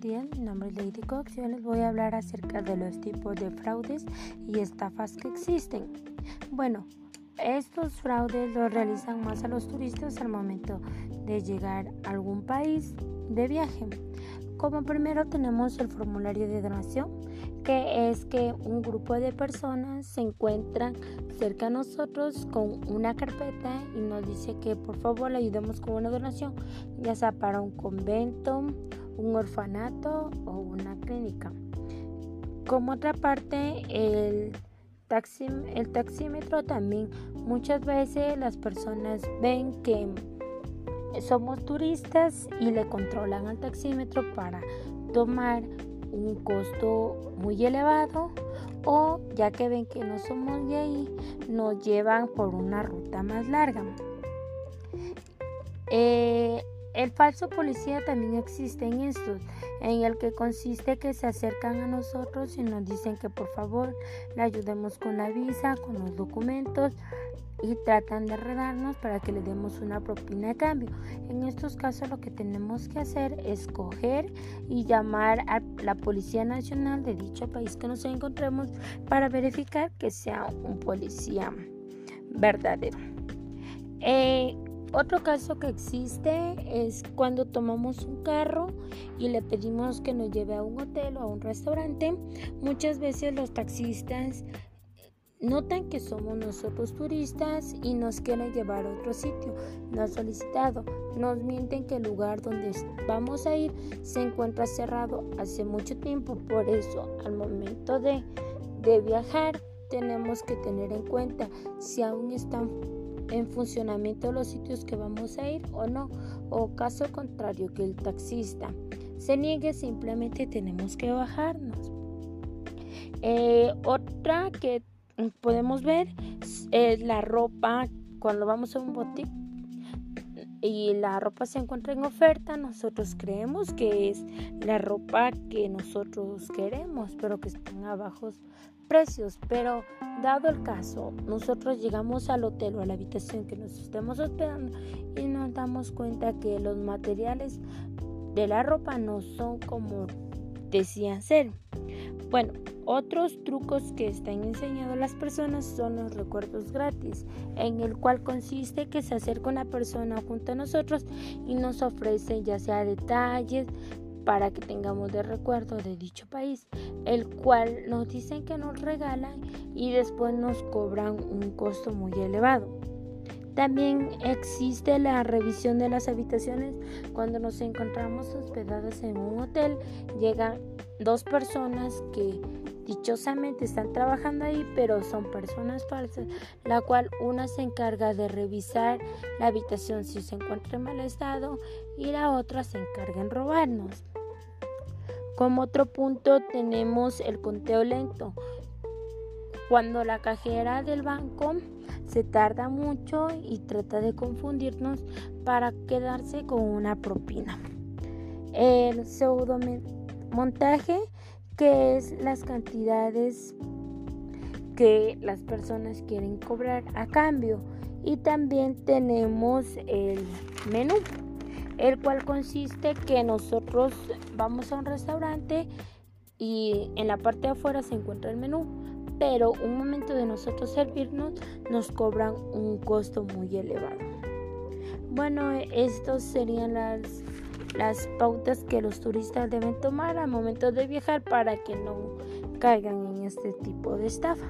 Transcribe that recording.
Buenos mi nombre es Lady Cox y hoy les voy a hablar acerca de los tipos de fraudes y estafas que existen. Bueno, estos fraudes los realizan más a los turistas al momento de llegar a algún país de viaje. Como primero tenemos el formulario de donación, que es que un grupo de personas se encuentran cerca a nosotros con una carpeta y nos dice que por favor le ayudemos con una donación, ya sea para un convento, un orfanato o una clínica. Como otra parte, el, taxi, el taxímetro también muchas veces las personas ven que somos turistas y le controlan al taxímetro para tomar un costo muy elevado o ya que ven que no somos de ahí nos llevan por una ruta más larga. Eh, el falso policía también existe en estos, en el que consiste que se acercan a nosotros y nos dicen que por favor le ayudemos con la visa, con los documentos y tratan de redarnos para que le demos una propina de cambio. En estos casos lo que tenemos que hacer es coger y llamar a la Policía Nacional de dicho país que nos encontremos para verificar que sea un policía verdadero. Eh, otro caso que existe es cuando tomamos un carro y le pedimos que nos lleve a un hotel o a un restaurante. Muchas veces los taxistas notan que somos nosotros turistas y nos quieren llevar a otro sitio no solicitado. Nos mienten que el lugar donde vamos a ir se encuentra cerrado hace mucho tiempo. Por eso, al momento de, de viajar, tenemos que tener en cuenta si aún están en funcionamiento los sitios que vamos a ir o no, o caso contrario que el taxista se niegue, simplemente tenemos que bajarnos. Eh, otra que podemos ver es la ropa cuando vamos a un boutique y la ropa se encuentra en oferta, nosotros creemos que es la ropa que nosotros queremos, pero que están a bajos precios. Pero dado el caso, nosotros llegamos al hotel o a la habitación que nos estemos hospedando y nos damos cuenta que los materiales de la ropa no son como decían ser. Bueno, otros trucos que están enseñando las personas son los recuerdos gratis, en el cual consiste que se acerca una persona junto a nosotros y nos ofrece ya sea detalles para que tengamos de recuerdo de dicho país, el cual nos dicen que nos regalan y después nos cobran un costo muy elevado. También existe la revisión de las habitaciones cuando nos encontramos hospedados en un hotel. Llegan dos personas que dichosamente están trabajando ahí, pero son personas falsas, la cual una se encarga de revisar la habitación si se encuentra en mal estado y la otra se encarga en robarnos. Como otro punto tenemos el conteo lento. Cuando la cajera del banco se tarda mucho y trata de confundirnos para quedarse con una propina. El pseudo montaje que es las cantidades que las personas quieren cobrar a cambio y también tenemos el menú el cual consiste que nosotros vamos a un restaurante y en la parte de afuera se encuentra el menú pero un momento de nosotros servirnos nos cobran un costo muy elevado. Bueno, estas serían las, las pautas que los turistas deben tomar al momento de viajar para que no caigan en este tipo de estafa.